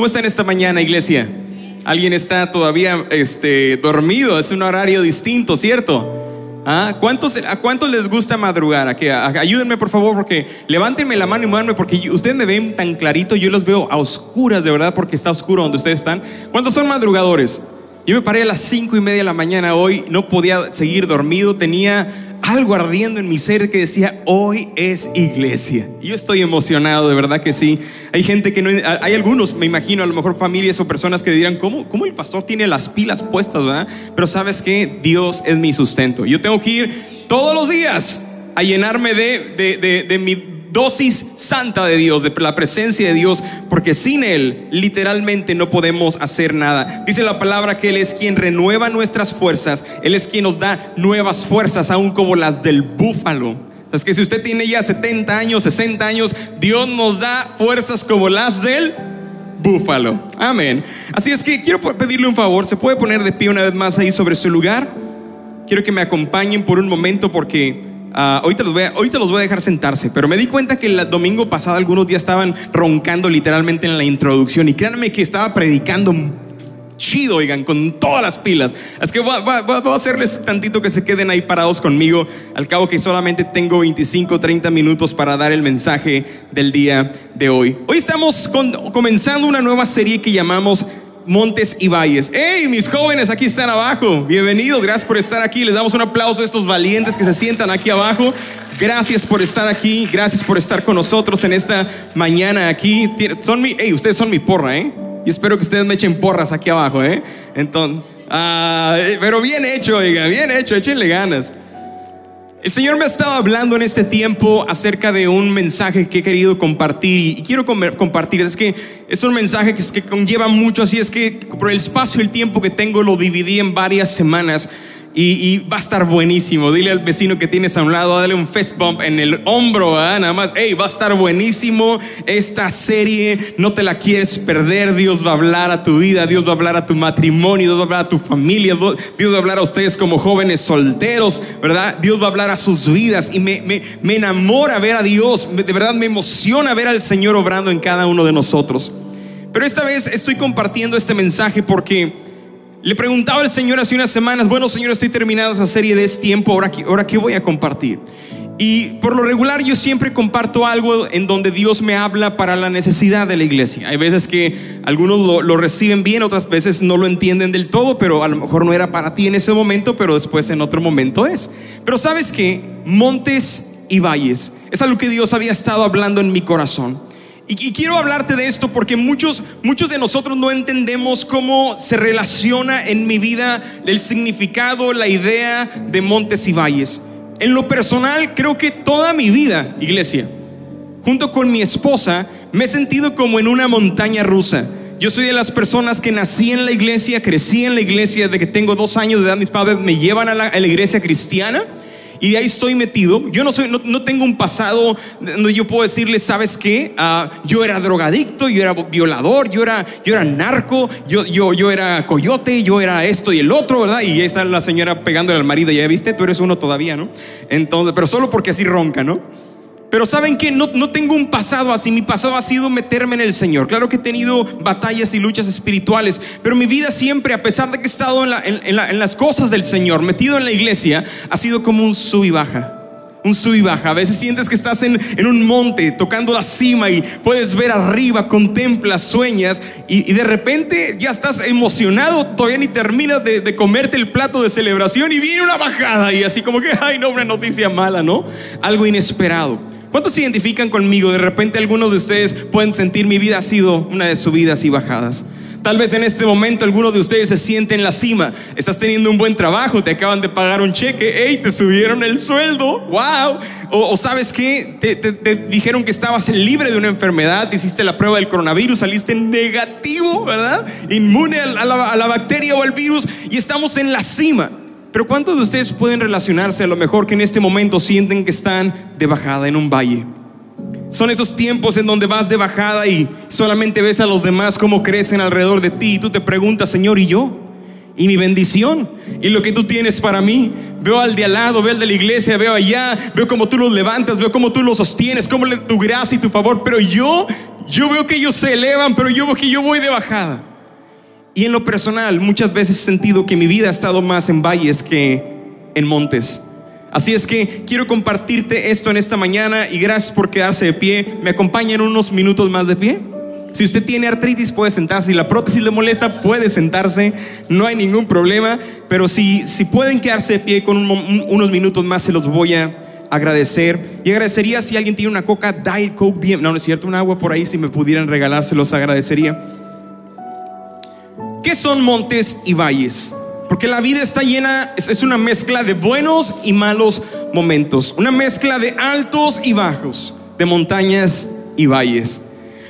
¿Cómo están esta mañana, iglesia? Alguien está todavía este, dormido, es un horario distinto, ¿cierto? ¿Ah? ¿Cuántos, ¿A cuántos les gusta madrugar? Aquí, ayúdenme por favor, porque levántenme la mano y muévanme, porque ustedes me ven tan clarito, yo los veo a oscuras de verdad, porque está oscuro donde ustedes están. ¿Cuántos son madrugadores? Yo me paré a las cinco y media de la mañana hoy, no podía seguir dormido, tenía algo ardiendo en mi ser que decía, hoy es iglesia. Yo estoy emocionado, de verdad que sí. Hay gente que no, hay algunos, me imagino, a lo mejor familias o personas que dirán, ¿cómo, cómo el pastor tiene las pilas puestas, verdad? Pero sabes que Dios es mi sustento. Yo tengo que ir todos los días a llenarme de, de, de, de mi dosis santa de Dios, de la presencia de Dios, porque sin Él literalmente no podemos hacer nada. Dice la palabra que Él es quien renueva nuestras fuerzas, Él es quien nos da nuevas fuerzas, aún como las del búfalo. Es que si usted tiene ya 70 años, 60 años, Dios nos da fuerzas como las del búfalo. Amén. Así es que quiero pedirle un favor, ¿se puede poner de pie una vez más ahí sobre su lugar? Quiero que me acompañen por un momento porque Uh, ahorita, los voy a, los voy a dejar sentarse, pero me di cuenta que el domingo pasado algunos días estaban roncando literalmente en la introducción y créanme que estaba predicando chido, oigan, con todas las pilas. Es que voy, a hacerles tantito que se queden ahí parados conmigo, al cabo que solamente tengo 25, 30 minutos para dar el mensaje del día de hoy. Hoy estamos comenzando una nueva serie que llamamos montes y valles. ¡Hey, mis jóvenes! Aquí están abajo. Bienvenidos, gracias por estar aquí. Les damos un aplauso a estos valientes que se sientan aquí abajo. Gracias por estar aquí, gracias por estar con nosotros en esta mañana aquí. Son mi, hey, ustedes son mi porra, ¿eh? Y espero que ustedes me echen porras aquí abajo, ¿eh? Entonces, ah, pero bien hecho, oiga, bien hecho, échenle ganas. El Señor me ha estado hablando en este tiempo acerca de un mensaje que he querido compartir y quiero compartir. Es que es un mensaje que, que conlleva mucho, así es que por el espacio y el tiempo que tengo lo dividí en varias semanas. Y, va a estar buenísimo. Dile al vecino que tienes a un lado, dale un fist bump en el hombro, nada más. Hey, va a estar buenísimo esta serie. No te la quieres perder. Dios va a hablar a tu vida, Dios va a hablar a tu matrimonio, Dios va a hablar a tu familia, Dios va a hablar a ustedes como jóvenes solteros, ¿verdad? Dios va a hablar a sus vidas. Y me enamora ver a Dios. De verdad me emociona ver al Señor obrando en cada uno de nosotros. Pero esta vez estoy compartiendo este mensaje porque le preguntaba al Señor hace unas semanas, bueno Señor, estoy terminando esa serie de este tiempo, ahora, ahora qué voy a compartir. Y por lo regular yo siempre comparto algo en donde Dios me habla para la necesidad de la iglesia. Hay veces que algunos lo, reciben bien, otras veces no lo entienden del todo, pero a lo mejor no era para ti en ese momento, pero después en otro momento es. Pero sabes que montes y valles es algo que Dios había estado hablando en mi corazón. Y, quiero hablarte de esto porque muchos, muchos de nosotros no entendemos cómo se relaciona en mi vida el significado, la idea de montes y valles. En lo personal, creo que toda mi vida, iglesia, junto con mi esposa, me he sentido como en una montaña rusa. Yo soy de las personas que nací en la iglesia, crecí en la iglesia, de que tengo dos años de edad, mis padres me llevan a la iglesia cristiana y ahí estoy metido. Yo no, soy, no, tengo un pasado donde yo puedo decirle, ¿sabes qué? Ah, yo era drogadicto, yo era violador, yo era, yo era narco, yo, yo, yo era coyote, yo era esto y el otro, ¿verdad? Y ahí está la señora pegándole al marido, ya viste, tú eres uno todavía, ¿no? Entonces, pero solo porque así ronca, ¿no? Pero saben que no, no, tengo un pasado así, mi pasado ha sido meterme en el Señor. Claro que he tenido batallas y luchas espirituales, pero mi vida siempre, a pesar de que he estado en, en, las cosas del Señor, metido en la iglesia, ha sido como un sub y baja. Un sub y baja. A veces sientes que estás en, en un monte tocando la cima y puedes ver arriba, contemplas, sueñas y, de repente ya estás emocionado, todavía ni terminas de, de comerte el plato de celebración y viene una bajada y así como que, ay no, una noticia mala, ¿no? Algo inesperado. ¿Cuántos se identifican conmigo? De repente algunos de ustedes pueden sentir mi vida ha sido una de subidas y bajadas. Tal vez en este momento algunos de ustedes se sienten en la cima. Estás teniendo un buen trabajo, te acaban de pagar un cheque, hey, te subieron el sueldo, wow. O, sabes que te, dijeron que estabas libre de una enfermedad, hiciste la prueba del coronavirus, saliste negativo, ¿verdad? Inmune a la, a la bacteria o al virus y estamos en la cima. Pero ¿cuántos de ustedes pueden relacionarse a lo mejor que en este momento sienten que están de bajada en un valle? Son esos tiempos en donde vas de bajada y solamente ves a los demás cómo crecen alrededor de ti y tú te preguntas, Señor, ¿y yo? ¿Y mi bendición? ¿Y lo que tú tienes para mí? Veo al de al lado, veo al de la iglesia, veo allá, veo cómo tú los levantas, veo cómo tú los sostienes, cómo tu gracia y tu favor, pero yo yo veo que ellos se elevan, pero yo veo que yo voy de bajada. Y en lo personal, muchas veces he sentido que mi vida ha estado más en valles que en montes. Así es que quiero compartirte esto en esta mañana y gracias por quedarse de pie. ¿Me acompañan unos minutos más de pie? Si usted tiene artritis puede sentarse, si la prótesis le molesta puede sentarse, no hay ningún problema, pero si, si pueden quedarse de pie con unos minutos más se los voy a agradecer. Y agradecería si alguien tiene una coca Diet Coke bien, no, no es cierto, un agua por ahí, si me pudieran regalar, se los agradecería. ¿Qué son montes y valles? Porque la vida está llena, es, una mezcla de buenos y malos momentos, una mezcla de altos y bajos, de montañas y valles.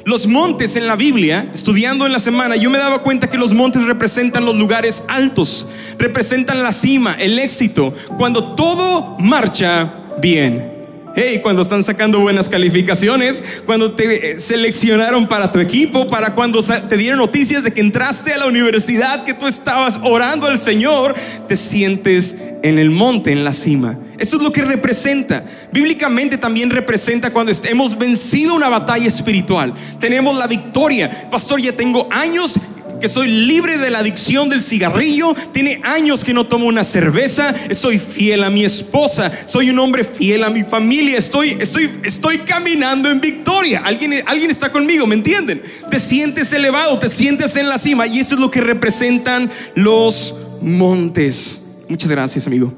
Los montes en la Biblia, estudiando en la semana, yo me daba cuenta que los montes representan los lugares altos, representan la cima, el éxito, cuando todo marcha bien. Hey, cuando están sacando buenas calificaciones, cuando te eh, seleccionaron para tu equipo, para cuando te dieron noticias de que entraste a la universidad, que tú estabas orando al Señor, te sientes en el monte, en la cima. Eso es lo que representa. Bíblicamente también representa cuando hemos vencido una batalla espiritual. Tenemos la victoria. Pastor, ya tengo años que soy libre de la adicción del cigarrillo, tiene años que no tomo una cerveza, soy fiel a mi esposa, soy un hombre fiel a mi familia, estoy, estoy, estoy caminando en victoria. ¿Alguien, alguien está conmigo, ¿me entienden? Te sientes elevado, te sientes en la cima y eso es lo que representan los montes. Muchas gracias, amigo.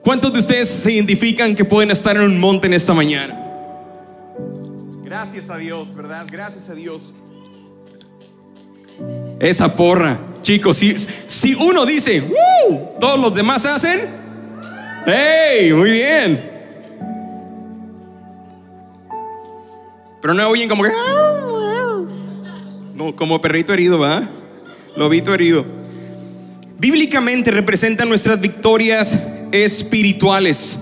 ¿Cuántos de ustedes se identifican que pueden estar en un monte en esta mañana? Gracias a Dios, ¿verdad? Gracias a Dios. Esa porra, chicos, si, si uno dice, todos los demás hacen, ¡hey! Muy bien. Pero no oyen como que, no, como perrito herido, ¿va? Lobito herido. Bíblicamente representan nuestras victorias espirituales.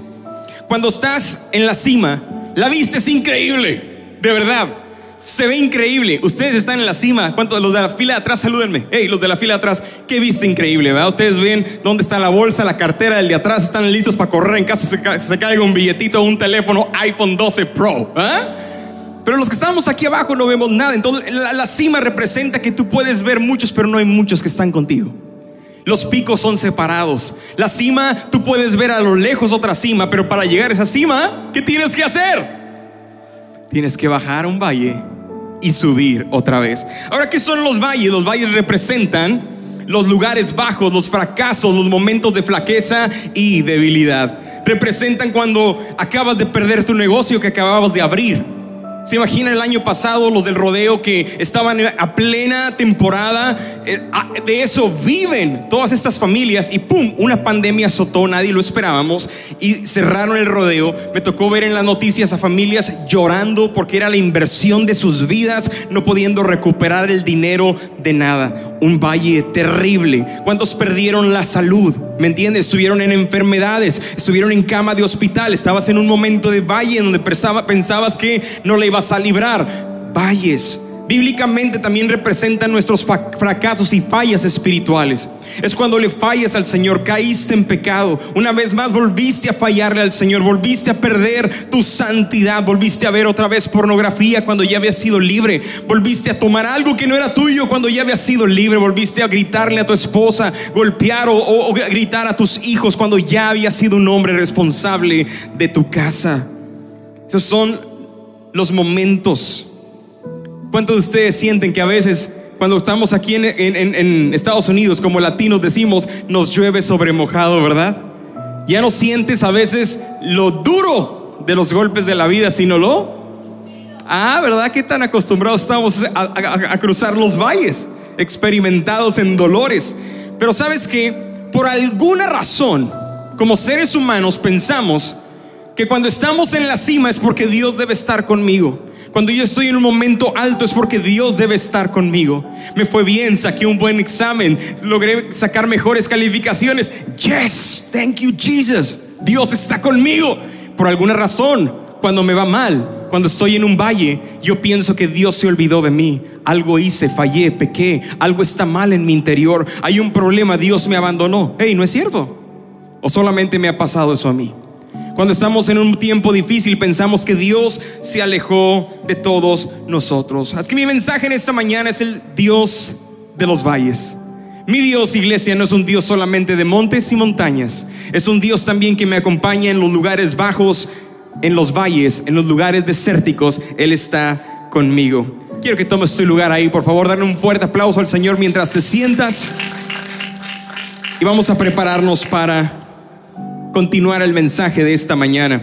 Cuando estás en la cima, la vista es increíble, de verdad. Se ve increíble. Ustedes están en la cima. ¿Cuántos los de la fila de atrás? Salúdenme. Hey, los de la fila de atrás. Qué vista increíble, ¿verdad? Ustedes ven dónde está la bolsa, la cartera del de atrás. Están listos para correr en caso se, caiga un billetito o un teléfono iPhone 12 Pro. Pero los que estamos aquí abajo no vemos nada. Entonces, la, la cima representa que tú puedes ver muchos, pero no hay muchos que están contigo. Los picos son separados. La cima, tú puedes ver a lo lejos otra cima, pero para llegar a esa cima, ¿qué tienes que hacer? Tienes que bajar un valle y subir otra vez. Ahora, ¿qué son los valles? Los valles representan los lugares bajos, los fracasos, los momentos de flaqueza y debilidad. Representan cuando acabas de perder tu negocio que acababas de abrir ¿Se imagina el año pasado los del rodeo que estaban a plena temporada? Eh, de eso viven todas estas familias y ¡pum! Una pandemia azotó, nadie lo esperábamos y cerraron el rodeo. Me tocó ver en las noticias a familias llorando porque era la inversión de sus vidas, no pudiendo recuperar el dinero de nada un valle terrible. ¿Cuántos perdieron la salud? ¿Me entiendes? Estuvieron en enfermedades, estuvieron en cama de hospital, estabas en un momento de valle en donde pensabas que no le ibas a librar. Valles bíblicamente también representan nuestros fracasos y fallas espirituales. Es cuando le fallas al Señor, caíste en pecado. Una vez más volviste a fallarle al Señor, volviste a perder tu santidad, volviste a ver otra vez pornografía cuando ya habías sido libre, volviste a tomar algo que no era tuyo cuando ya habías sido libre, volviste a gritarle a tu esposa, golpear o, gritar a tus hijos cuando ya habías sido un hombre responsable de tu casa. Esos son los momentos. ¿Cuántos de ustedes sienten que a veces cuando estamos aquí en, Estados Unidos, como latinos decimos, nos llueve sobre mojado, ¿verdad? Ya no sientes a veces lo duro de los golpes de la vida, sino lo... Ah, ¿verdad? ¿Qué tan acostumbrados estamos a, cruzar los valles, experimentados en dolores? Pero sabes que por alguna razón, como seres humanos, pensamos que cuando estamos en la cima es porque Dios debe estar conmigo. Cuando yo estoy en un momento alto es porque Dios debe estar conmigo. Me fue bien, saqué un buen examen, logré sacar mejores calificaciones. Yes, thank you Jesus. Dios está conmigo. Por alguna razón, cuando me va mal, cuando estoy en un valle, yo pienso que Dios se olvidó de mí. Algo hice, fallé, pequé, algo está mal en mi interior. Hay un problema, Dios me abandonó. Hey, ¿no es cierto? ¿O solamente me ha pasado eso a mí? Cuando estamos en un tiempo difícil pensamos que Dios se alejó de todos nosotros. Así que mi mensaje en esta mañana es el Dios de los valles. Mi Dios, iglesia, no es un Dios solamente de montes y montañas. Es un Dios también que me acompaña en los lugares bajos, en los valles, en los lugares desérticos. Él está conmigo. Quiero que tomes tu lugar ahí, por favor, darle un fuerte aplauso al Señor mientras te sientas. Y vamos a prepararnos para continuar el mensaje de esta mañana.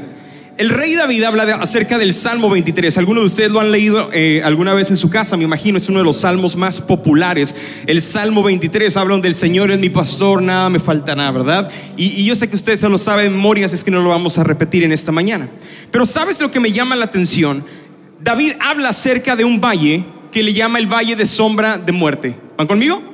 El rey David habla acerca del Salmo 23. Algunos de ustedes lo han leído eh, alguna vez en su casa, me imagino, es uno de los salmos más populares. El Salmo 23 habla donde el Señor es mi pastor, nada me faltará, ¿verdad? Y, yo sé que ustedes se lo saben de es que no lo vamos a repetir en esta mañana. Pero ¿sabes lo que me llama la atención? David habla acerca de un valle que le llama el valle de sombra de muerte. ¿Van conmigo?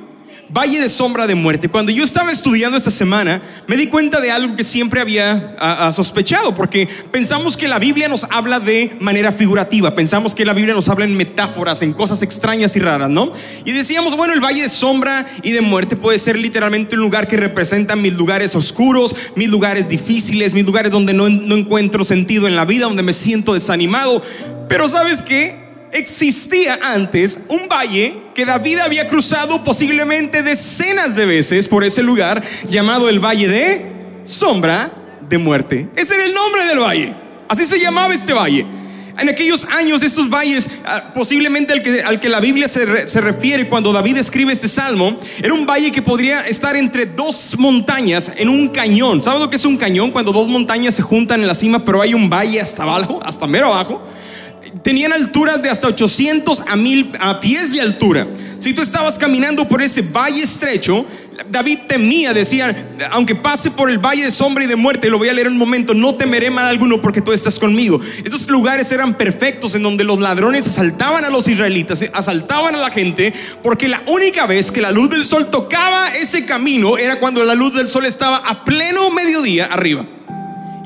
Valle de sombra de muerte. Cuando yo estaba estudiando esta semana, me di cuenta de algo que siempre había sospechado, porque pensamos que la Biblia nos habla de manera figurativa, pensamos que la Biblia nos habla en metáforas, en cosas extrañas y raras, ¿no? Y decíamos, bueno, el valle de sombra y de muerte puede ser literalmente un lugar que representa mis lugares oscuros, mis lugares difíciles, mis lugares donde no, no encuentro sentido en la vida, donde me siento desanimado. Pero ¿sabes qué? Existía antes un valle que David había cruzado posiblemente decenas de veces por ese lugar llamado el Valle de Sombra de Muerte. Ese era el nombre del valle. Así se llamaba este valle. En aquellos años, estos valles, ah, posiblemente al que, al que la Biblia se, se, refiere cuando David escribe este salmo, era un valle que podría estar entre dos montañas en un cañón. ¿Sabes lo que es un cañón? Cuando dos montañas se juntan en la cima, pero hay un valle hasta abajo, hasta mero abajo tenían alturas de hasta 800 a 1000 a pies de altura. Si tú estabas caminando por ese valle estrecho, David temía, decía, aunque pase por el valle de sombra y de muerte, lo voy a leer en un momento, no temeré mal alguno porque tú estás conmigo. Estos lugares eran perfectos en donde los ladrones asaltaban a los israelitas, asaltaban a la gente, porque la única vez que la luz del sol tocaba ese camino era cuando la luz del sol estaba a pleno mediodía arriba.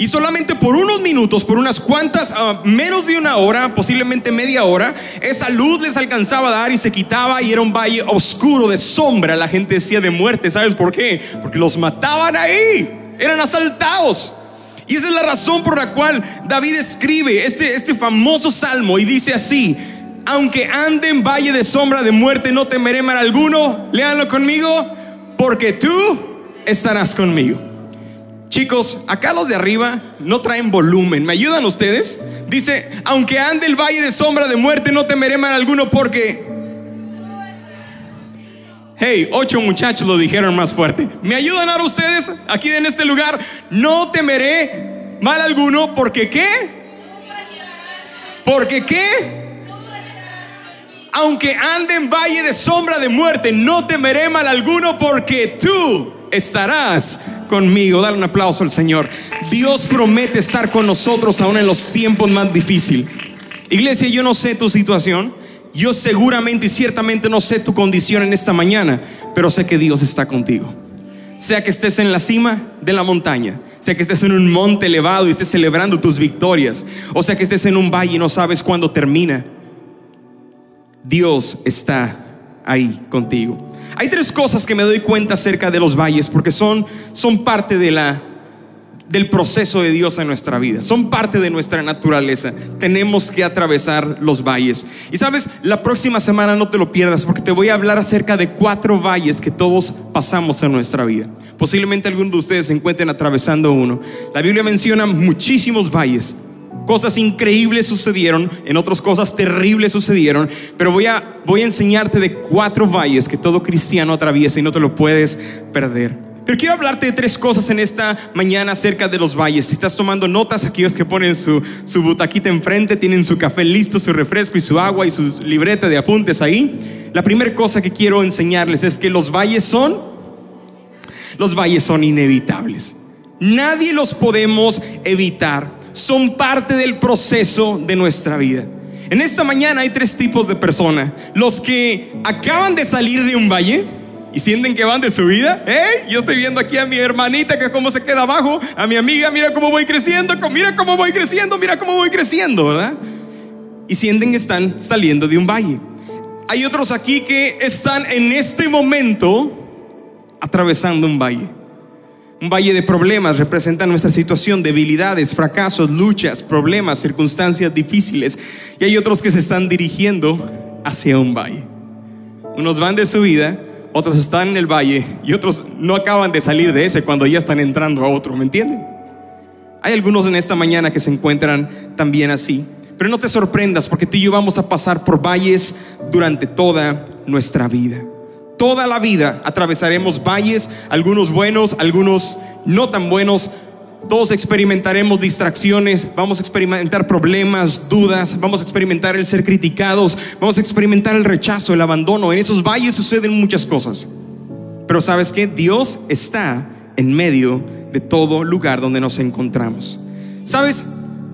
Y solamente por unos minutos, por unas cuantas, ah, menos de una hora, posiblemente media hora, esa luz les alcanzaba a dar y se quitaba y era un valle oscuro de sombra. La gente decía de muerte. ¿Sabes por qué? Porque los mataban ahí. Eran asaltados. Y esa es la razón por la cual David escribe este, este famoso salmo y dice así, aunque ande en valle de sombra de muerte, no temeré mal alguno. Léanlo conmigo, porque tú estarás conmigo. Chicos, acá los de arriba no traen volumen. ¿Me ayudan ustedes? Dice, aunque ande el valle de sombra de muerte, no temeré mal alguno porque... Hey, ocho muchachos lo dijeron más fuerte. ¿Me ayudan ahora ustedes aquí en este lugar? No temeré mal alguno porque qué? Porque qué? Aunque ande en valle de sombra de muerte, no temeré mal alguno porque tú estarás conmigo. Dale un aplauso al Señor. Dios promete estar con nosotros aún en los tiempos más difíciles. Iglesia, yo no sé tu situación. Yo seguramente y ciertamente no sé tu condición en esta mañana, pero sé que Dios está contigo. Sea que estés en la cima de la montaña, sea que estés en un monte elevado y estés celebrando tus victorias, o sea que estés en un valle y no sabes cuándo termina, Dios está ahí contigo. Hay tres cosas que me doy cuenta acerca de los valles porque son, son parte de la, del proceso de Dios en nuestra vida. Son parte de nuestra naturaleza. Tenemos que atravesar los valles. Y sabes, la próxima semana no te lo pierdas porque te voy a hablar acerca de cuatro valles que todos pasamos en nuestra vida. Posiblemente algunos de ustedes se encuentren atravesando uno. La Biblia menciona muchísimos valles. Cosas increíbles sucedieron, en otras cosas terribles sucedieron, pero voy a, voy a enseñarte de cuatro valles que todo cristiano atraviesa y no te lo puedes perder. Pero quiero hablarte de tres cosas en esta mañana acerca de los valles. Si estás tomando notas, aquellos que ponen su, su butaquita enfrente, tienen su café listo, su refresco y su agua y su libreta de apuntes ahí. La primera cosa que quiero enseñarles es que los valles son, los valles son inevitables. Nadie los podemos evitar son parte del proceso de nuestra vida. En esta mañana hay tres tipos de personas. Los que acaban de salir de un valle y sienten que van de su vida. Hey, yo estoy viendo aquí a mi hermanita que cómo se queda abajo, a mi amiga, mira cómo voy creciendo, mira cómo voy creciendo, mira cómo voy creciendo, ¿verdad? Y sienten que están saliendo de un valle. Hay otros aquí que están en este momento atravesando un valle. Un valle de problemas representa nuestra situación, debilidades, fracasos, luchas, problemas, circunstancias difíciles. Y hay otros que se están dirigiendo hacia un valle. Unos van de su vida, otros están en el valle y otros no acaban de salir de ese cuando ya están entrando a otro, ¿me entienden? Hay algunos en esta mañana que se encuentran también así. Pero no te sorprendas porque tú y yo vamos a pasar por valles durante toda nuestra vida toda la vida atravesaremos valles, algunos buenos, algunos no tan buenos. Todos experimentaremos distracciones, vamos a experimentar problemas, dudas, vamos a experimentar el ser criticados, vamos a experimentar el rechazo, el abandono. En esos valles suceden muchas cosas. Pero sabes que Dios está en medio de todo lugar donde nos encontramos. Sabes,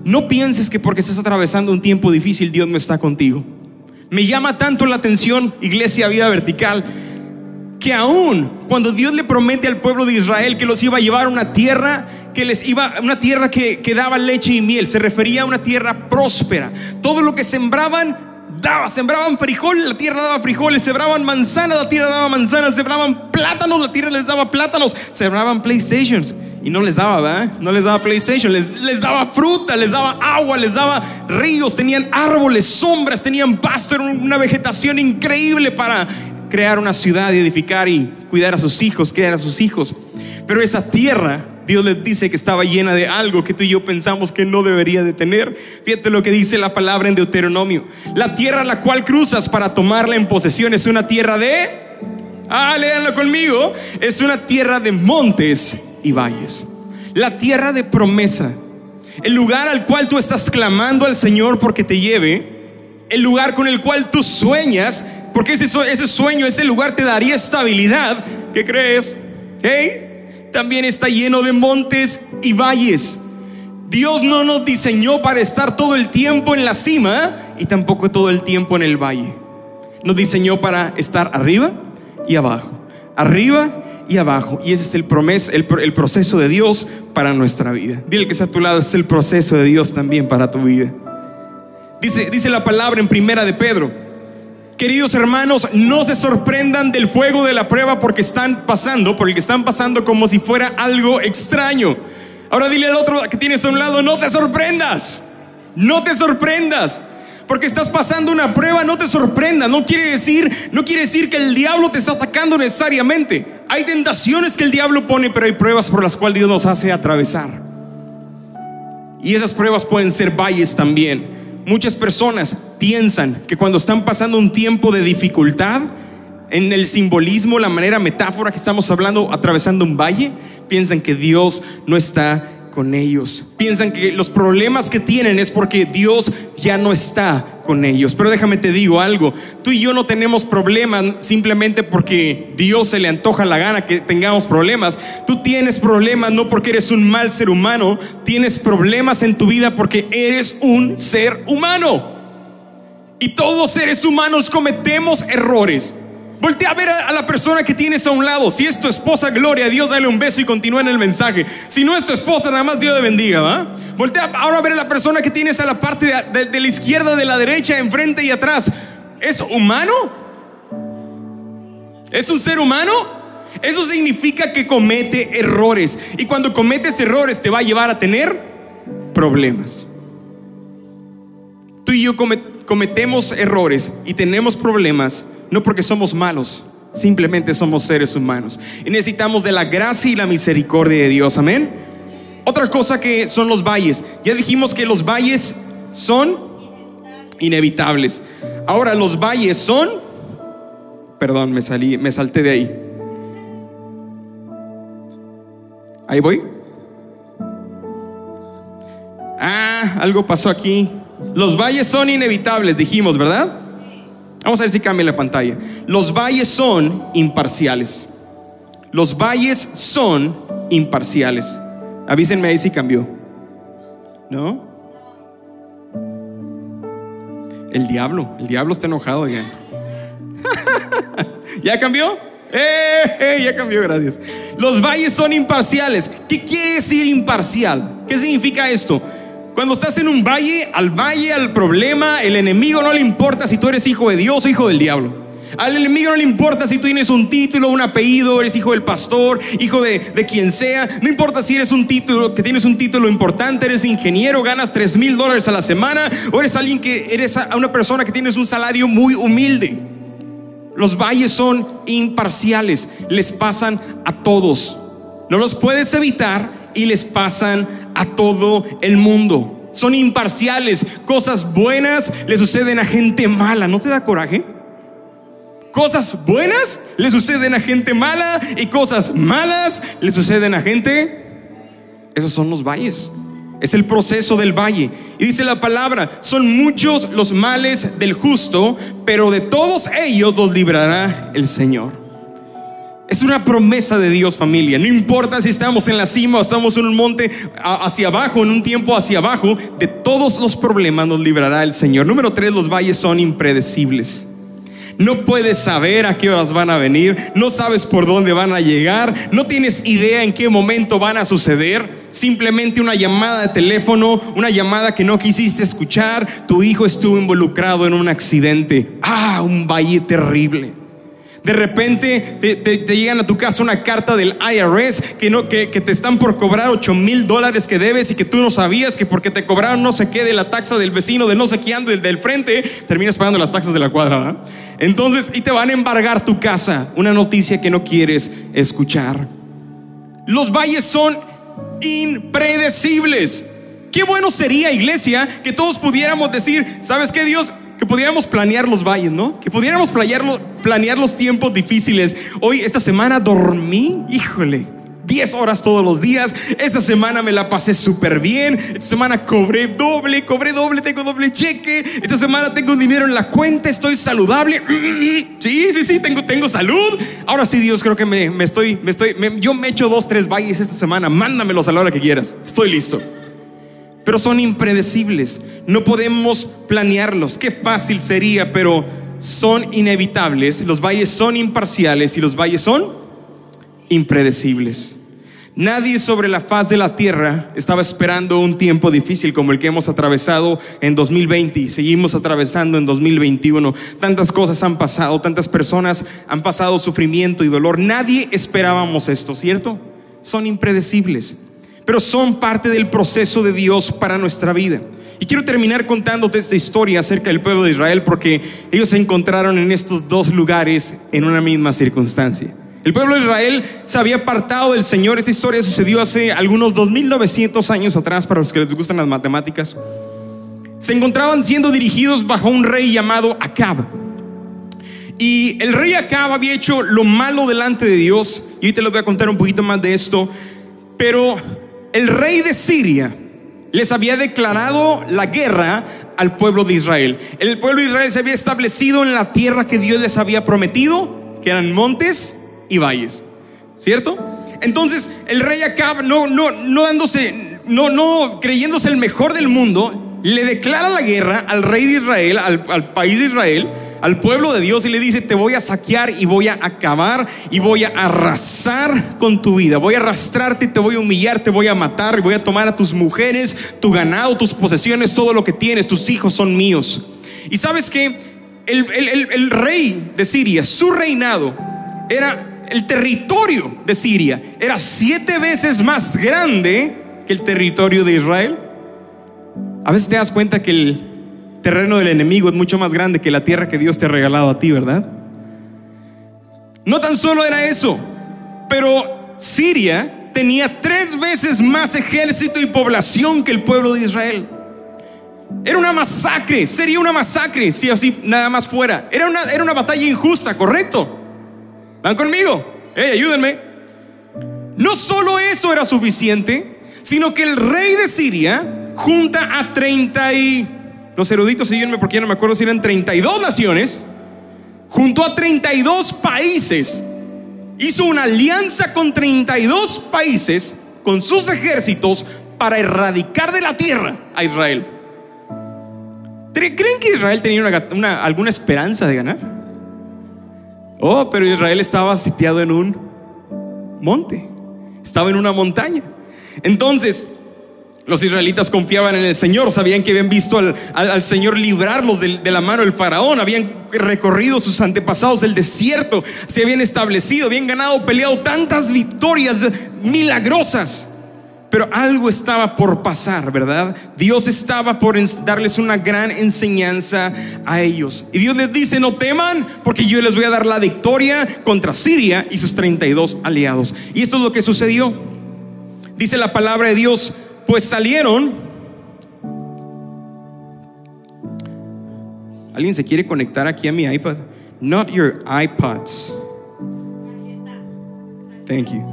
no pienses que porque estás atravesando un tiempo difícil Dios no está contigo. Me llama tanto la atención, Iglesia Vida Vertical, que aún cuando Dios le promete al pueblo de Israel que los iba a llevar a una tierra que les iba una tierra que, que daba leche y miel, se refería a una tierra próspera. Todo lo que sembraban daba, sembraban frijol, la tierra daba frijoles, sembraban manzanas, la tierra daba manzanas, sembraban plátanos, la tierra les daba plátanos, sembraban PlayStations y no les daba, ¿verdad? No les daba PlayStation, les, les daba fruta, les daba agua, les daba ríos, tenían árboles, sombras, tenían pasto, era una vegetación increíble para crear una ciudad y edificar y cuidar a sus hijos, criar a sus hijos. Pero esa tierra, Dios les dice que estaba llena de algo que tú y yo pensamos que no debería de tener. Fíjate lo que dice la palabra en Deuteronomio. La tierra a la cual cruzas para tomarla en posesión es una tierra de... Ah, léanlo conmigo. Es una tierra de montes y valles. La tierra de promesa. El lugar al cual tú estás clamando al Señor porque te lleve. El lugar con el cual tú sueñas porque ese, ese sueño, ese lugar te daría estabilidad. ¿Qué crees? Hey, también está lleno de montes y valles. Dios no nos diseñó para estar todo el tiempo en la cima y tampoco todo el tiempo en el valle. Nos diseñó para estar arriba y abajo. Arriba y abajo. Y ese es el, promes, el, el proceso de Dios para nuestra vida. Dile que está a tu lado, es el proceso de Dios también para tu vida. Dice, dice la palabra en primera de Pedro Queridos hermanos, no se sorprendan del fuego de la prueba porque están pasando, porque están pasando como si fuera algo extraño. Ahora dile al otro que tienes a un lado, no te sorprendas, no te sorprendas. Porque estás pasando una prueba, no te sorprendas. No quiere decir, no quiere decir que el diablo te está atacando necesariamente. Hay tentaciones que el diablo pone, pero hay pruebas por las cuales Dios nos hace atravesar. Y esas pruebas pueden ser valles también. Muchas personas piensan que cuando están pasando un tiempo de dificultad, en el simbolismo, la manera metáfora que estamos hablando, atravesando un valle, piensan que Dios no está con ellos. Piensan que los problemas que tienen es porque Dios ya no está con ellos. Pero déjame te digo algo, tú y yo no tenemos problemas simplemente porque Dios se le antoja la gana que tengamos problemas. Tú tienes problemas no porque eres un mal ser humano, tienes problemas en tu vida porque eres un ser humano. Y todos seres humanos cometemos errores. Voltea a ver a, la persona que tienes a un lado. Si es tu esposa, gloria a Dios, dale un beso y continúa en el mensaje. Si no es tu esposa, nada más Dios te bendiga, ¿va? Voltea ahora a ver a la persona que tienes a la parte de, de la izquierda, de la derecha, enfrente y atrás. ¿Es humano? ¿Es un ser humano? Eso significa que comete errores. Y cuando cometes errores te va a llevar a tener problemas. Tú y yo cometemos errores y tenemos problemas no porque somos malos, simplemente somos seres humanos. Y necesitamos de la gracia y la misericordia de Dios. Amén. Otra cosa que son los valles. Ya dijimos que los valles son inevitables. Ahora los valles son... Perdón, me salí, me salté de ahí. Ahí voy. Ah, algo pasó aquí. Los valles son inevitables, dijimos, ¿verdad? Vamos a ver si cambia la pantalla. Los valles son imparciales. Los valles son imparciales. Avísenme ahí si cambió. ¿No? El diablo, el diablo está enojado ya. ¿Ya cambió? ¡Eh, eh, ya cambió, gracias. Los valles son imparciales. ¿Qué quiere decir imparcial? ¿Qué significa esto? Cuando estás en un valle, al valle, al problema, el enemigo no le importa si tú eres hijo de Dios o hijo del diablo. Al enemigo no le importa si tú tienes un título, un apellido, eres hijo del pastor, hijo de, de, quien sea. No importa si eres un título, que tienes un título importante, eres ingeniero, ganas 3 mil dólares a la semana, o eres alguien que eres una persona que tienes un salario muy humilde. Los valles son imparciales, les pasan a todos. No los puedes evitar y les pasan a todo el mundo. Son imparciales. Cosas buenas le suceden a gente mala. ¿No te da coraje? Cosas buenas le suceden a gente mala y cosas malas le suceden a gente. Esos son los valles. Es el proceso del valle. Y dice la palabra, son muchos los males del justo, pero de todos ellos los librará el Señor. Es una promesa de Dios familia. No importa si estamos en la cima o estamos en un monte hacia abajo, en un tiempo hacia abajo, de todos los problemas nos librará el Señor. Número tres, los valles son impredecibles. No puedes saber a qué horas van a venir, no sabes por dónde van a llegar, no tienes idea en qué momento van a suceder. Simplemente una llamada de teléfono, una llamada que no quisiste escuchar, tu hijo estuvo involucrado en un accidente. Ah, un valle terrible. De repente te, llegan a tu casa una carta del IRS que, no, que, te están por cobrar 8 mil dólares que debes y que tú no sabías que porque te cobraron no sé qué de la taxa del vecino, de no sé quién, del, del frente, terminas pagando las taxas de la cuadra. Entonces, y te van a embargar tu casa. Una noticia que no quieres escuchar. Los valles son impredecibles. Qué bueno sería, iglesia, que todos pudiéramos decir, ¿sabes qué, Dios? Que pudiéramos planear los valles, ¿no? Que pudiéramos planear, planear los tiempos difíciles. Hoy, esta semana dormí, híjole, 10 horas todos los días. Esta semana me la pasé súper bien. Esta semana cobré doble, cobré doble, tengo doble cheque. Esta semana tengo dinero en la cuenta, estoy saludable. Sí, sí, sí, tengo, tengo salud. Ahora sí, Dios, creo que me, me estoy, me estoy, yo me echo dos, tres valles esta semana. Mándamelos a la hora que quieras. Estoy listo pero son impredecibles. No podemos planearlos. Qué fácil sería, pero son inevitables. Los valles son imparciales y los valles son impredecibles. Nadie sobre la faz de la tierra estaba esperando un tiempo difícil como el que hemos atravesado en 2020 y seguimos atravesando en 2021. Tantas cosas han pasado, tantas personas han pasado sufrimiento y dolor. Nadie esperábamos esto, ¿cierto? Son impredecibles pero son parte del proceso de Dios para nuestra vida. Y quiero terminar contándote esta historia acerca del pueblo de Israel porque ellos se encontraron en estos dos lugares en una misma circunstancia. El pueblo de Israel se había apartado del Señor. Esta historia sucedió hace algunos 2900 años atrás para los que les gustan las matemáticas. Se encontraban siendo dirigidos bajo un rey llamado Acab. Y el rey Acab había hecho lo malo delante de Dios. Y hoy te les voy a contar un poquito más de esto. Pero el rey de Siria les había declarado la guerra al pueblo de Israel. El pueblo de Israel se había establecido en la tierra que Dios les había prometido, que eran montes y valles. ¿Cierto? Entonces, el rey Acab no no no dándose no no creyéndose el mejor del mundo, le declara la guerra al rey de Israel, al, al país de Israel al pueblo de Dios y le dice, te voy a saquear y voy a acabar y voy a arrasar con tu vida. Voy a arrastrarte, te voy a humillar, te voy a matar y voy a tomar a tus mujeres, tu ganado, tus posesiones, todo lo que tienes, tus hijos son míos. Y sabes que el, el rey de Siria, su reinado era el territorio de Siria, era siete veces más grande que el territorio de Israel. A veces te das cuenta que el terreno del enemigo es mucho más grande que la tierra que Dios te ha regalado a ti, ¿verdad? No tan solo era eso, pero Siria tenía tres veces más ejército y población que el pueblo de Israel. Era una masacre, sería una masacre si así nada más fuera. Era una, era una batalla injusta, ¿correcto? ¿Van conmigo? Ayúdenme. No solo eso era suficiente, sino que el rey de Siria junta a 30 y los eruditos, síguenme porque ya no me acuerdo si eran 32 naciones, junto a 32 países, hizo una alianza con 32 países, con sus ejércitos, para erradicar de la tierra a Israel. ¿Creen que Israel tenía alguna esperanza de ganar? Oh, pero Israel estaba sitiado en un monte, estaba en una montaña. Entonces, Los israelitas confiaban en el Señor, sabían que habían visto al, al- Señor librarlos de, de la mano del faraón, habían recorrido sus antepasados el desierto, se habían establecido, habían ganado, peleado tantas victorias milagrosas. Pero algo estaba por pasar, ¿verdad? Dios estaba por darles una gran enseñanza a ellos. Y Dios les dice, no teman, porque yo les voy a dar la victoria contra Siria y sus 32 aliados. Y esto es lo que sucedió. Dice la palabra de Dios, pues salieron. ¿Alguien se quiere conectar aquí a mi iPad? Not your iPods. Thank you.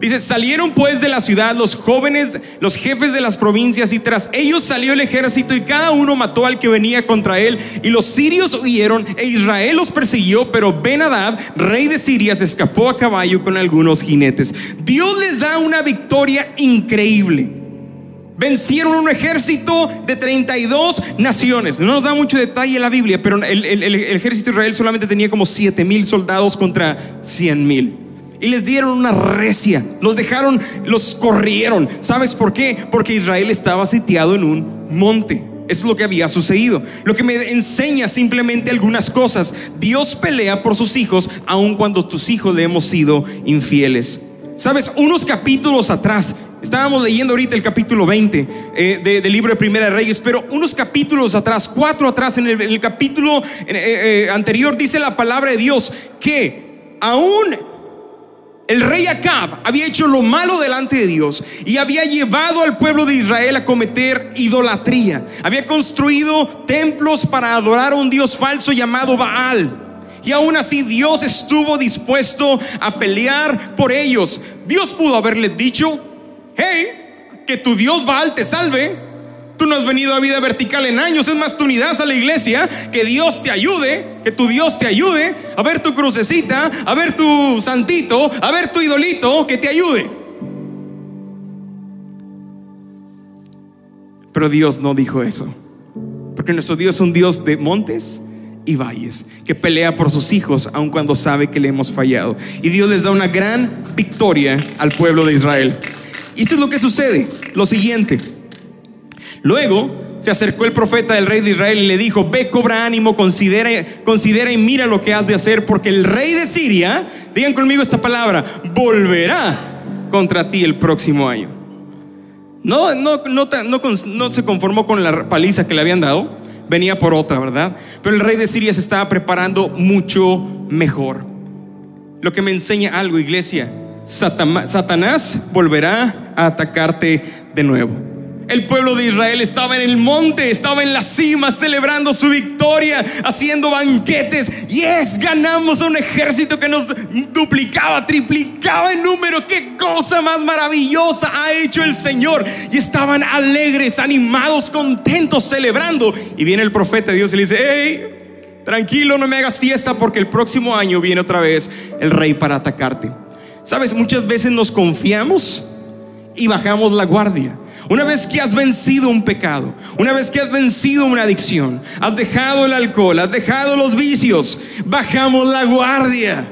Dice, salieron pues de la ciudad los jóvenes, los jefes de las provincias y tras ellos salió el ejército y cada uno mató al que venía contra él y los sirios huyeron e Israel los persiguió, pero Ben-Hadad, rey de Siria, se escapó a caballo con algunos jinetes. Dios les da una victoria increíble. Vencieron un ejército de 32 naciones. No nos da mucho detalle la Biblia, pero el, ejército de Israel solamente tenía como 7 mil soldados contra 100 mil. Y les dieron una recia, los dejaron, los corrieron. ¿Sabes por qué? Porque Israel estaba sitiado en un monte. Es lo que había sucedido. Lo que me enseña simplemente algunas cosas. Dios pelea por sus hijos, aun cuando tus hijos le hemos sido infieles. Sabes, unos capítulos atrás, estábamos leyendo ahorita el capítulo 20 eh, de- del libro de Primera de Reyes, pero unos capítulos atrás, cuatro atrás, en el, en el capítulo eh, eh, anterior, dice la palabra de Dios que aún el rey Acab había hecho lo malo delante de Dios y había llevado al pueblo de Israel a cometer idolatría. Había construido templos para adorar a un dios falso llamado Baal. Y aún así Dios estuvo dispuesto a pelear por ellos. Dios pudo haberles dicho, que tu Dios Baal te salve. Tú no has venido a vida vertical en años. Es más, tú ni das a la iglesia. Que Dios te ayude. Que tu Dios te ayude. A ver tu crucecita. A ver tu santito. A ver tu idolito. Que te ayude. Pero Dios no dijo eso. Porque nuestro Dios es un Dios de montes y valles, que pelea por sus hijos aun cuando sabe que le hemos fallado. Y Dios les da una gran victoria al pueblo de Israel. Y esto es lo que sucede. Lo siguiente. Luego se acercó el profeta del rey de Israel y le dijo, ve, cobra ánimo, considera, considera y mira lo que has de hacer, porque el rey de Siria, digan conmigo esta palabra, volverá contra ti el próximo año. No, no, no, no se conformó con la paliza que le habían dado, venía por otra, ¿verdad? Pero el rey de Siria se estaba preparando mucho mejor. Lo que me enseña algo, iglesia, Satanás volverá a atacarte de nuevo. El pueblo de Israel estaba en el monte, estaba en la cima celebrando su victoria, haciendo banquetes. Yes, ganamos a un ejército que nos duplicaba, triplicaba en número. Qué cosa más maravillosa ha hecho el Señor. Y estaban alegres, animados, contentos, celebrando. Y viene el profeta de Dios y le dice, hey, tranquilo, no me hagas fiesta porque el próximo año viene otra vez el rey para atacarte. Sabes, muchas veces nos confiamos y bajamos la guardia. Una vez que has vencido un pecado, una vez que has vencido una adicción, has dejado el alcohol, has dejado los vicios, bajamos la guardia.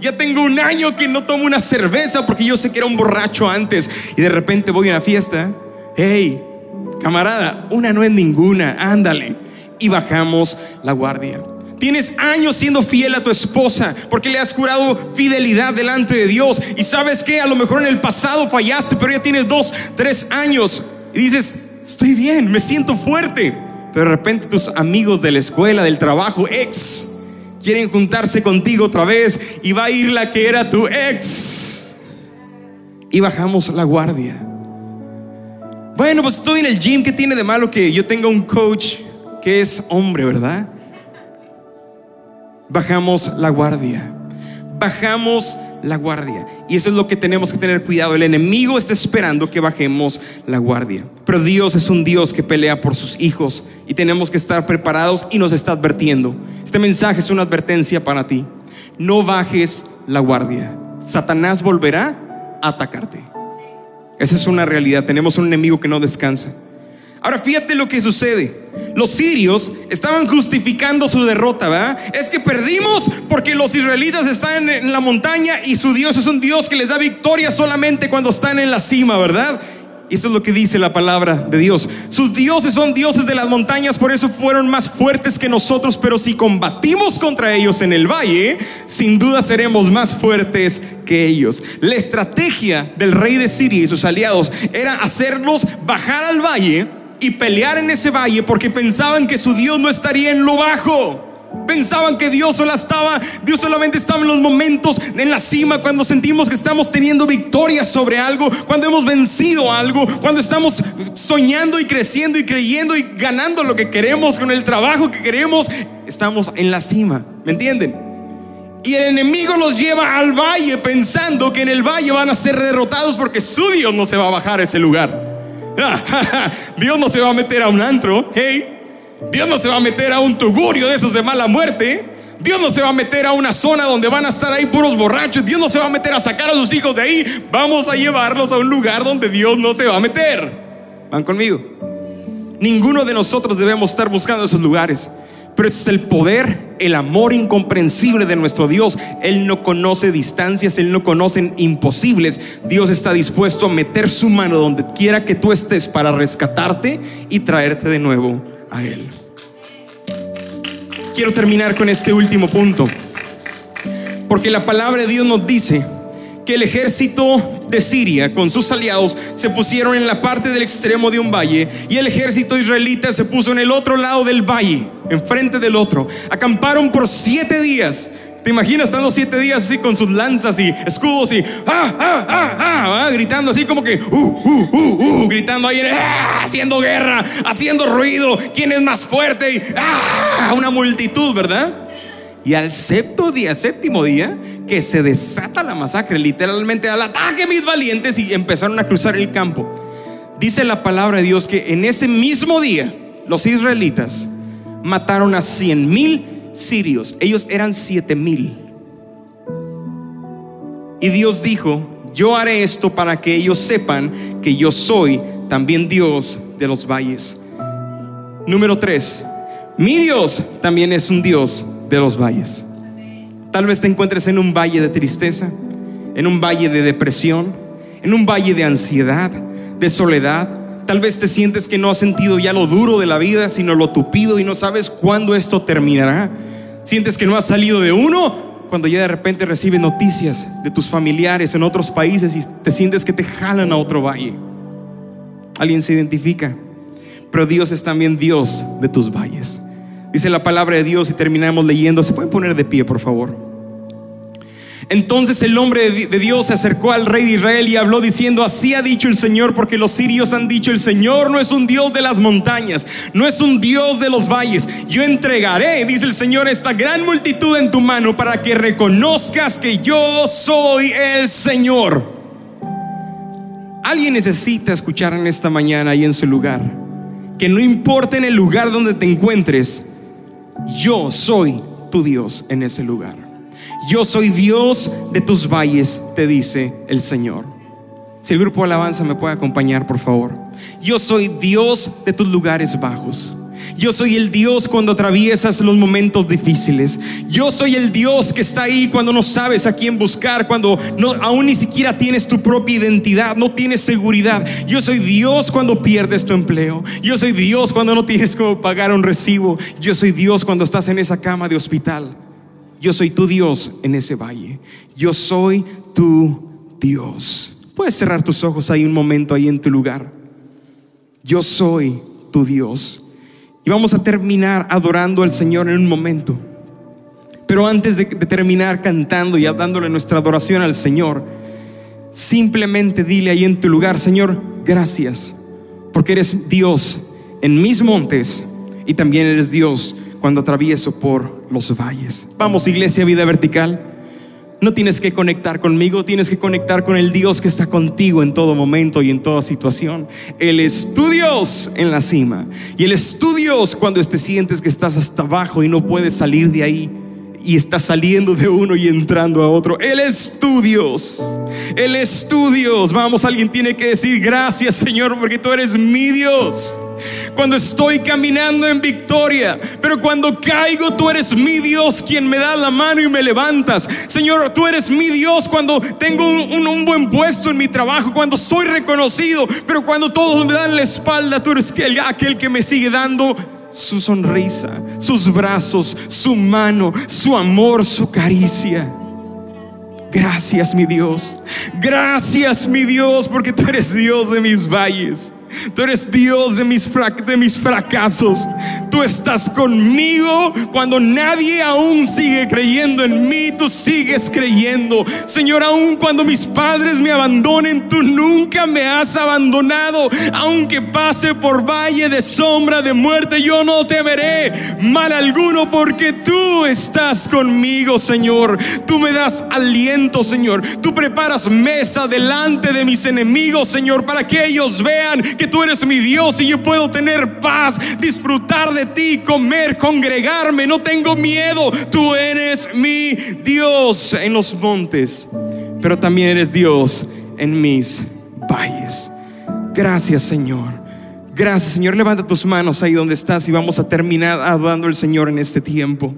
Ya tengo un año que no tomo una cerveza porque yo sé que era un borracho antes y de repente voy a una fiesta. Hey, camarada, una no es ninguna, ándale. Y bajamos la guardia. Tienes años siendo fiel a tu esposa porque le has jurado fidelidad delante de Dios. Y sabes que a lo mejor en el pasado fallaste, pero ya tienes dos, tres años. Y dices, estoy bien, me siento fuerte. Pero de repente tus amigos de la escuela, del trabajo, ex, quieren juntarse contigo otra vez y va a ir la que era tu ex. Y bajamos la guardia. Bueno, pues estoy en el gym. ¿Qué tiene de malo que yo tenga un coach que es hombre, verdad? Bajamos la guardia. Bajamos la guardia. Y eso es lo que tenemos que tener cuidado. El enemigo está esperando que bajemos la guardia. Pero Dios es un Dios que pelea por sus hijos y tenemos que estar preparados y nos está advirtiendo. Este mensaje es una advertencia para ti. No bajes la guardia. Satanás volverá a atacarte. Esa es una realidad. Tenemos un enemigo que no descansa. Ahora fíjate lo que sucede. Los sirios estaban justificando su derrota, ¿verdad? Es que perdimos porque los israelitas están en la montaña y su Dios es un Dios que les da victoria solamente cuando están en la cima, ¿verdad? Y eso es lo que dice la palabra de Dios. Sus dioses son dioses de las montañas, por eso fueron más fuertes que nosotros, pero si combatimos contra ellos en el valle, sin duda seremos más fuertes que ellos. La estrategia del rey de Siria y sus aliados era hacerlos bajar al valle y pelear en ese valle porque pensaban que su Dios no estaría en lo bajo. Pensaban que Dios solo estaba, Dios solamente estaba en los momentos en la cima cuando sentimos que estamos teniendo victoria sobre algo, cuando hemos vencido algo, cuando estamos soñando y creciendo y creyendo y ganando lo que queremos con el trabajo que queremos, estamos en la cima, ¿me entienden? Y el enemigo los lleva al valle pensando que en el valle van a ser derrotados porque su Dios no se va a bajar a ese lugar. Dios no se va a meter a un antro, hey. Dios no se va a meter a un tugurio de esos de mala muerte. Dios no se va a meter a una zona donde van a estar ahí puros borrachos. Dios no se va a meter a sacar a sus hijos de ahí. Vamos a llevarlos a un lugar donde Dios no se va a meter. ¿Van conmigo? Ninguno de nosotros debemos estar buscando esos lugares. Pero es el poder, el amor incomprensible de nuestro Dios. Él no conoce distancias, Él no conoce imposibles. Dios está dispuesto a meter su mano donde quiera que tú estés para rescatarte y traerte de nuevo a Él. Quiero terminar con este último punto, porque la palabra de Dios nos dice que el ejército de Siria con sus aliados se pusieron en la parte del extremo de un valle y el ejército israelita se puso en el otro lado del valle, enfrente del otro. Acamparon por siete días ¿Te imaginas estando siete días así con sus lanzas y escudos y ah, ah, ah, ah gritando así como que uh, uh, uh, uh gritando ahí, ah, haciendo guerra, haciendo ruido, quién es más fuerte y ah, una multitud, ¿verdad? Y al séptimo día, séptimo día, que se desata la masacre, literalmente al ataque mis valientes y empezaron a cruzar el campo. Dice la palabra de Dios que en ese mismo día los israelitas mataron a cien mil sirios. Ellos eran siete mil. Y Dios dijo, yo haré esto para que ellos sepan que yo soy también Dios de los valles. Número tres, mi Dios también es un Dios de los valles. Tal vez te encuentres en un valle de tristeza, en un valle de depresión, en un valle de ansiedad, de soledad. Tal vez te sientes que no has sentido ya lo duro de la vida, sino lo tupido y no sabes cuándo esto terminará. Sientes que no has salido de uno cuando ya de repente recibes noticias de tus familiares en otros países y te sientes que te jalan a otro valle. Alguien se identifica. Pero Dios es también Dios de tus valles. Dice la palabra de Dios y terminamos leyendo. ¿Se pueden poner de pie, por favor? Entonces el hombre de Dios se acercó al rey de Israel y habló diciendo, así ha dicho el Señor, porque los sirios han dicho, el Señor no es un Dios de las montañas, no es un Dios de los valles. Yo entregaré, dice el Señor, esta gran multitud en tu mano para que reconozcas que yo soy el Señor. Alguien necesita escuchar en esta mañana y en su lugar, que no importa en el lugar donde te encuentres, yo soy tu Dios en ese lugar. Yo soy Dios de tus valles, te dice el Señor. Si el grupo de alabanza me puede acompañar, por favor. Yo soy Dios de tus lugares bajos. Yo soy el Dios cuando atraviesas los momentos difíciles. Yo soy el Dios que está ahí cuando no sabes a quién buscar, cuando no, aún ni siquiera tienes tu propia identidad, no tienes seguridad. Yo soy Dios cuando pierdes tu empleo. Yo soy Dios cuando no tienes cómo pagar un recibo. Yo soy Dios cuando estás en esa cama de hospital. Yo soy tu Dios en ese valle. Yo soy tu Dios. Puedes cerrar tus ojos ahí un momento, ahí en tu lugar. Yo soy tu Dios. Y vamos a terminar adorando al Señor en un momento. Pero antes de, terminar cantando y dándole nuestra adoración al Señor, simplemente dile ahí en tu lugar, Señor, gracias, porque eres Dios en mis montes y también eres Dios cuando atravieso por los valles. Vamos, iglesia, vida vertical. No tienes que conectar conmigo, tienes que conectar con el Dios que está contigo en todo momento y en toda situación. Él es tu Dios en la cima. Y Él es tu Dios cuando te sientes que estás hasta abajo y no puedes salir de ahí. Y estás saliendo de uno y entrando a otro. Él es tu Dios. Él es tu Dios. Vamos, alguien tiene que decir gracias Señor porque tú eres mi Dios. Cuando estoy caminando en victoria. Pero cuando caigo, tú eres mi Dios quien me da la mano y me levantas. Señor, tú eres mi Dios cuando tengo un, buen puesto en mi trabajo, cuando soy reconocido. Pero cuando todos me dan la espalda, tú eres aquel que me sigue dando su sonrisa, sus brazos, su mano, su amor, su caricia. Gracias mi Dios. Gracias mi Dios porque tú eres Dios de mis valles. Tú eres Dios de mis, de mis fracasos. Tú estás conmigo cuando nadie aún sigue creyendo en mí. Tú sigues creyendo. Señor, aún cuando mis padres me abandonen, tú nunca me has abandonado. Aunque pase por valle de sombra de muerte, yo no temeré mal alguno porque tú estás conmigo, Señor. Tú me das aliento, Señor. Tú preparas mesa delante de mis enemigos, Señor, para que ellos vean que tú eres mi Dios y yo puedo tener paz, disfrutar de ti, comer, congregarme, no tengo miedo. Tú eres mi Dios en los montes, pero también eres Dios en mis valles. Gracias Señor. Gracias Señor. Levanta tus manos ahí donde estás y vamos a terminar adorando al Señor en este tiempo.